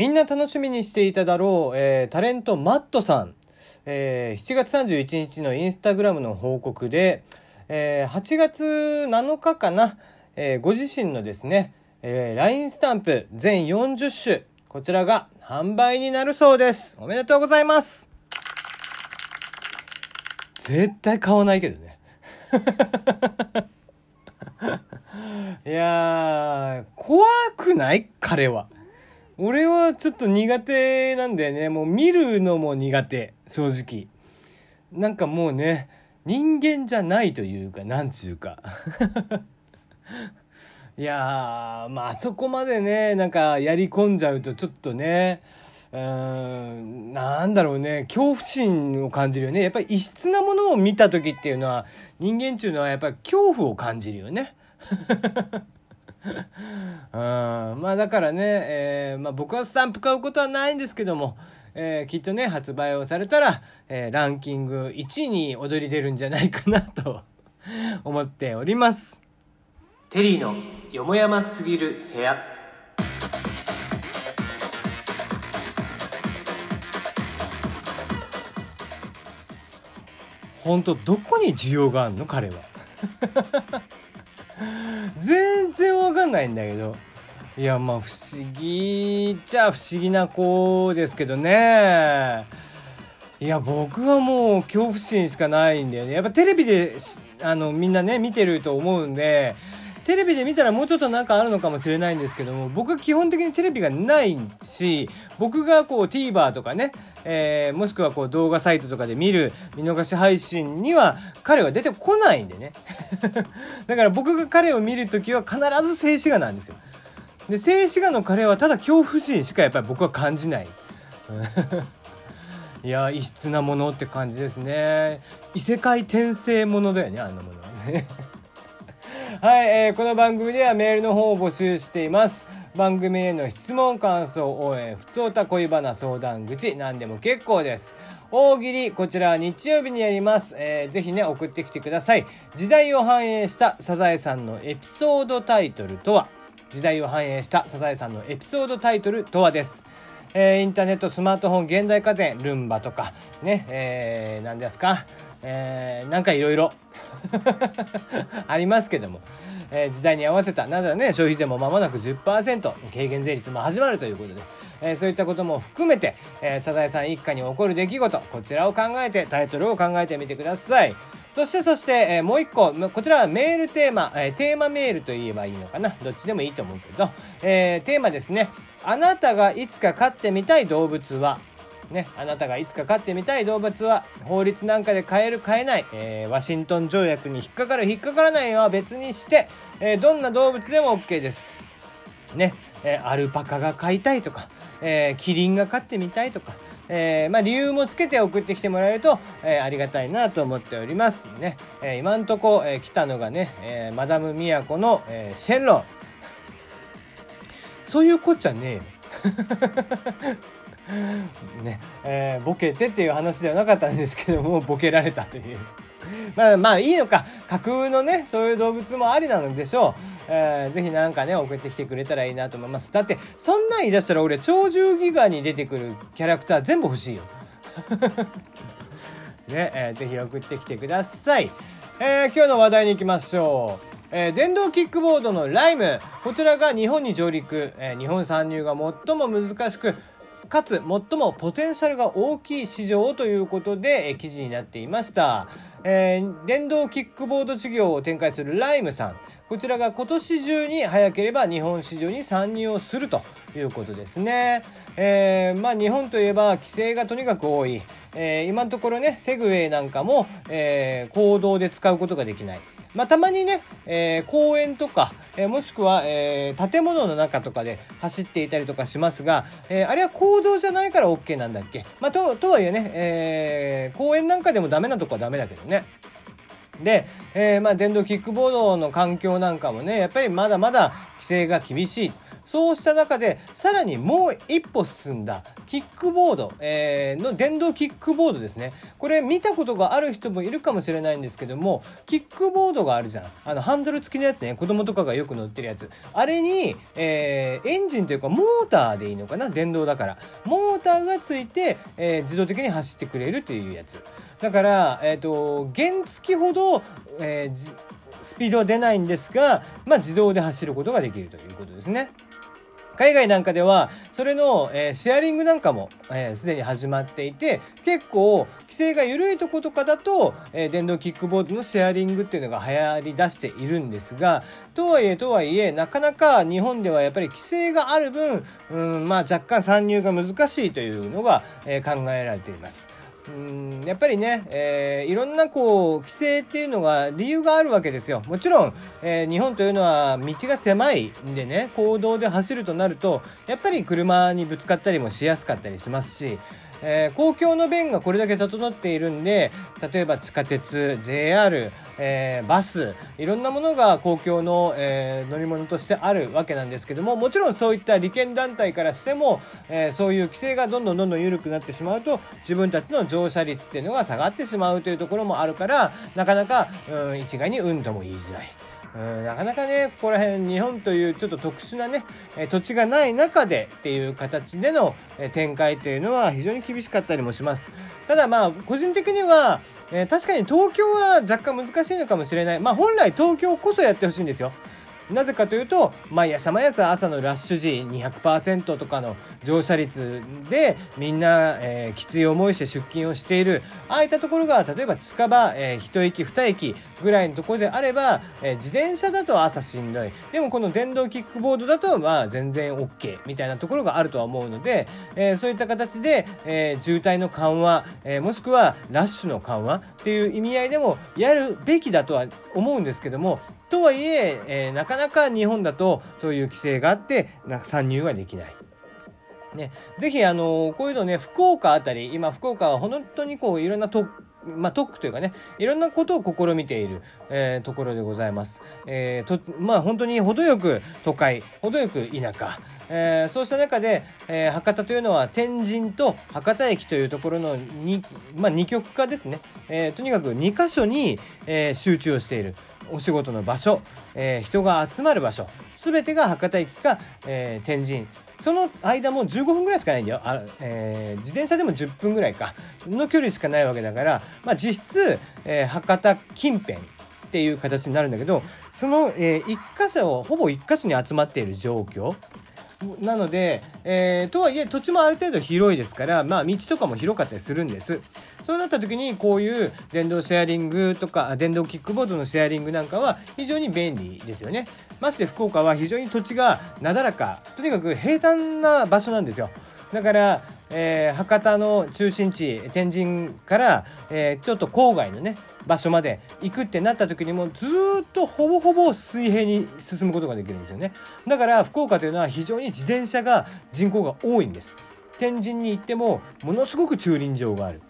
みんな楽しみにしていただろう、えータレントマットさん、えー7月31日のインスタグラムの報告で、えー8月7日かな、えーご自身のですね、えー LINE スタンプ全40種、こちらが販売になるそうです。おめでとうございます。絶対買わないけどね。いやー、怖くない？彼は。俺はちょっと苦手なんだよね。もう見るのも苦手。正直。なんかもうね、人間じゃないというか、なんちゅうか。いやー、まあ、あそこまでね、なんかやり込んじゃうとちょっとね、うーん、なんだろうね、恐怖心を感じるよね。やっぱり異質なものを見た時っていうのは、人間っていうのはやっぱり恐怖を感じるよね。うん、まあだからね、えーまあ、僕はスタンプ買うことはないんですけども、えーきっとね発売をされたら、えーランキング1位に躍り出るんじゃないかなと 思っております。テリーのよもやますぎる部屋。本当どこに需要があるの？彼は全然わかんないんだけど。いやまあ不思議っちゃ不思議な子ですけどね。いや僕はもう恐怖心しかないんだよね。やっぱテレビであのみんなね見てると思うんでテレビで見たらもうちょっとなんかあるのかもしれないんですけども僕は基本的にテレビがないし僕がこう TVer とかね、えーもしくはこう動画サイトとかで見る見逃し配信には彼は出てこないんでね。だから僕が彼を見るときは必ず静止画なんですよ。で静止画の彼はただ恐怖心しかやっぱり僕は感じない。いや異質なものって感じですね。異世界転生ものだよねあんなものはね。はい、えーこの番組ではメールの方を募集しています。番組への質問感想応援ふつおた恋バナ相談口何でも結構です。大喜利こちらは日曜日にやります、えーぜひね送ってきてください。時代を反映したサザエさんのエピソードタイトルとは？時代を反映したサザエさんのエピソードタイトルとはです。えーインターネットスマートフォン現代家電ルンバとかねえー、何ですか？えーなんかいろいろありますけども、えー時代に合わせたなんだね消費税も間もなく10%軽減税率も始まるということで、えーそういったことも含めて、えーサザエさん一家に起こる出来事こちらを考えてタイトルを考えてみてください。そしてそして、えーもう一個こちらはメールテーマ、えーテーマメールと言えばいいのかな？どっちでもいいと思うけど、えーテーマですね。あなたがいつか飼ってみたい動物はね、あなたがいつか飼ってみたい動物は法律なんかで飼える飼えない、えーワシントン条約に引っかかる引っかからないは別にして、えーどんな動物でも OK です。ね、えーアルパカが飼いたいとか、えキリンが飼ってみたいとか、えーまあ、理由もつけて送ってきてもらえると、えーありがたいなと思っておりますね。えー今んとこ、え来たのがね、えマダム都の、えーシェンロン。そういうこっちゃねえよ。ねえーボケてっていう話ではなかったんですけども ボケられたという まあまあいいのか架空のねそういう動物もありなのでしょう、えーぜひなんかね送ってきてくれたらいいなと思いますだってそんなん言い出したら俺鳥獣ギガに出てくるキャラクター全部欲しいよね、えーぜひ送ってきてください。えー今日の話題に行きましょう。えー電動キックボードのライム。こちらが日本に上陸。えー日本参入が最も難しく、かつ最もポテンシャルが大きい市場ということで、え記事になっていました。えー電動キックボード事業を展開するライムさん。こちらが今年中に早ければ日本市場に参入をするということですね。えーまあ日本といえば規制がとにかく多い。えー今のところね、セグウェイなんかも、えー公道で使うことができない。まあ、たまにね、えー公園とか、えーもしくは、えー建物の中とかで走っていたりとかしますが、えあれは公道じゃないから OK なんだっけ？まあ、と、とはいえね、え公園なんかでもダメなとこはダメだけどね。で、えまあ、電動キックボードの環境なんかもね、やっぱりまだまだ規制が厳しい。そうした中でさらにもう一歩進んだキックボード、えー、の電動キックボードですね。これ見たことがある人もいるかもしれないんですけどもキックボードがあるじゃん。あのハンドル付きのやつね。子供とかがよく乗ってるやつ。あれに、えー、エンジンというかモーターでいいのかな？電動だから。モーターがついて、えー、自動的に走ってくれるというやつ。だから、えーと、原付ほど、えー、スピードは出ないんですが、まあ、自動で走ることができるということですね。海外なんかではそれの、えー、シェアリングなんかもすで、ー、に始まっていて結構規制が緩いとことかだと、えー、電動キックボードのシェアリングっていうのが流行り出しているんですがとはいえとはいえなかなか日本ではやっぱり規制がある分うんまあ若干参入が難しいというのが、え、考えられています。うんやっぱりね、えー、いろんなこう規制っていうのが理由があるわけですよ。もちろん、えー、日本というのは道が狭いんでね公道で走るとなるとやっぱり車にぶつかったりもしやすかったりしますしえー、公共の便がこれだけ整っているんで例えば地下鉄 JR、えー、バスいろんなものが公共の、えー、乗り物としてあるわけなんですけどももちろんそういった利権団体からしても、えそういう規制がどんどんどんどん緩くなってしまうと自分たちの乗車率っていうのが下がってしまうというところもあるからなかなか、うん、一概にうんとも言いづらい。うんなかなかねここら辺日本というちょっと特殊なね土地がない中でっていう形での展開というのは非常に厳しかったりもします。ただまあ個人的にはえ確かに東京は若干難しいのかもしれない。まあ本来東京こそやってほしいんですよ。なぜかというと毎朝毎朝朝のラッシュ時200%とかの乗車率でみんな、えー、きつい思いして出勤をしている。ああいったところが例えば近場、えー、1駅2駅ぐらいのところであれば、えー、自転車だと朝しんどい。でもこの電動キックボードだとまあ全然 OK みたいなところがあるとは思うので、えー、そういった形で、えー、渋滞の緩和、えー、もしくはラッシュの緩和っていう意味合いでもやるべきだとは思うんですけどもとはいええー、なかなか日本だとそういう規制があってな参入ができない。ね、ぜひあのこういうのね福岡あたり今福岡は本当にこういろんなとまあ、特区というかねいろんなことを試みている、えー、ところでございます。えー、とまあ本当に程よく都会程よく田舎、えー、そうした中で、えー、博多というのは天神と博多駅というところの 2,、まあ、2極化ですね、えー、とにかく2箇所に、えー、集中をしているお仕事の場所、えー、人が集まる場所全てが博多駅か、えー、天神。その間も15分ぐらいしかないんだよ。あ、えー、自転車でも10分ぐらいか。の距離しかないわけだから、まあ、実質、えー、博多近辺っていう形になるんだけどその、えー、1箇所をほぼ1箇所に集まっている状況。なので、えー、とはいえ土地もある程度広いですから、まあ道とかも広かったりするんです。そうなった時にこういう電動シェアリングとか、電動キックボードのシェアリングなんかは非常に便利ですよね。まして福岡は非常に土地がなだらか、とにかく平坦な場所なんですよ。だから、えー、博多の中心地天神から、えー、ちょっと郊外のね場所まで行くってなった時にもずっとほぼほぼ水平に進むことができるんですよね。だから福岡というのは非常に自転車が人口が多いんです。天神に行ってもものすごく駐輪場がある。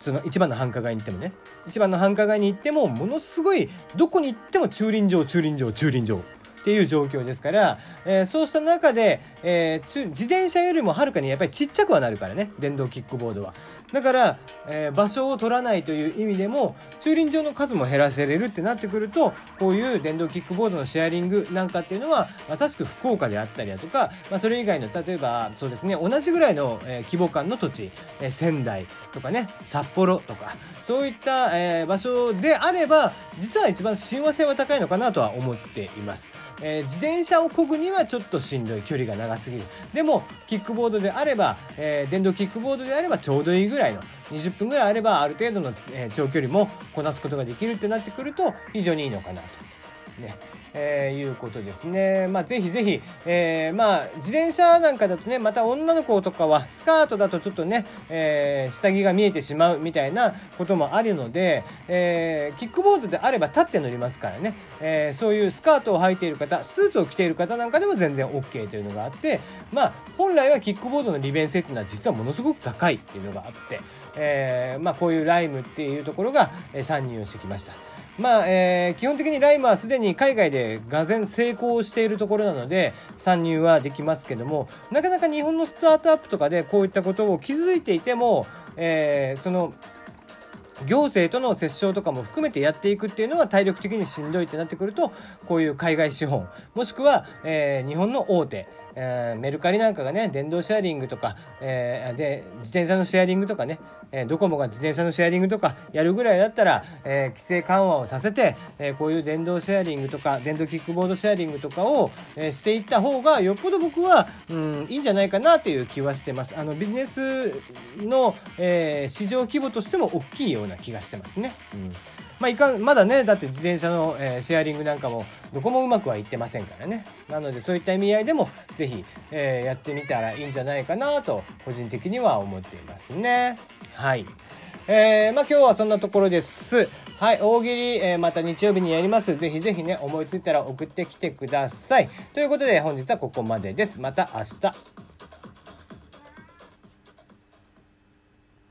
その一番の繁華街に行ってもね。一番の繁華街に行ってもものすごいどこに行っても駐輪場駐輪場駐輪場。っていう状況ですから、えー、そうした中で、えー、自転車よりもはるかにやっぱりちっちゃくはなるからね電動キックボードは。だから、えー、場所を取らないという意味でも駐輪場の数も減らせれるってなってくるとこういう電動キックボードのシェアリングなんかっていうのはまさしく福岡であったりだとか、まあ、それ以外の例えばそうですね同じぐらいの、えー、規模感の土地、えー、仙台とかね札幌とかそういった、えー、場所であれば実は一番親和性は高いのかなとは思っています。えー、自転車を漕ぐにはちょっとしんどい距離が長すぎるでもキックボードであれば、えー、電動キックボードであればちょうどいいぐらいの20分ぐらいあればある程度の、長距離もこなすことができるってなってくると非常にいいのかなと。ねえー、いうことですね。まあ、ぜひぜひ、えー、まあ、自転車なんかだとね、また女の子とかは、スカートだとちょっとね、えー、下着が見えてしまうみたいなこともあるので、えー、キックボードであれば立って乗りますからね、えー、そういうスカートを履いている方、スーツを着ている方なんかでも全然 OK というのがあって、まあ、本来はキックボードの利便性っていうのは実はものすごく高いっていうのがあって、えー、まあ、こういうライムっていうところが参入してきました。まあ、えー、基本的にライムはすでに海外でがぜ成功しているところなので参入はできますけどもなかなか日本のスタートアップとかでこういったことを気づいていても、えー、その行政との折衝とかも含めてやっていくっていうのは体力的にしんどいってなってくるとこういう海外資本もしくは、えー、日本の大手えー、メルカリなんかがね電動シェアリングとか、えー、で自転車のシェアリングとかね、えー、ドコモが自転車のシェアリングとかやるぐらいだったら、えー、規制緩和をさせて、えー、こういう電動シェアリングとか電動キックボードシェアリングとかを、えー、していった方がよっぽど僕は、うん、いいんじゃないかなという気はしてますあのビジネスの、えー、市場規模としても大きいような気がしてますね。うんまあ、いかまだねだって自転車の、えー、シェアリングなんかもどこもうまくはいってませんからね。なのでそういった意味合いでもぜひ、えー、やってみたらいいんじゃないかなと個人的には思っていますね。はい。えー、まあ今日はそんなところです。はい大喜利、えー、また日曜日にやります。ぜひぜひね思いついたら送ってきてください。ということで本日はここまでです。また明日。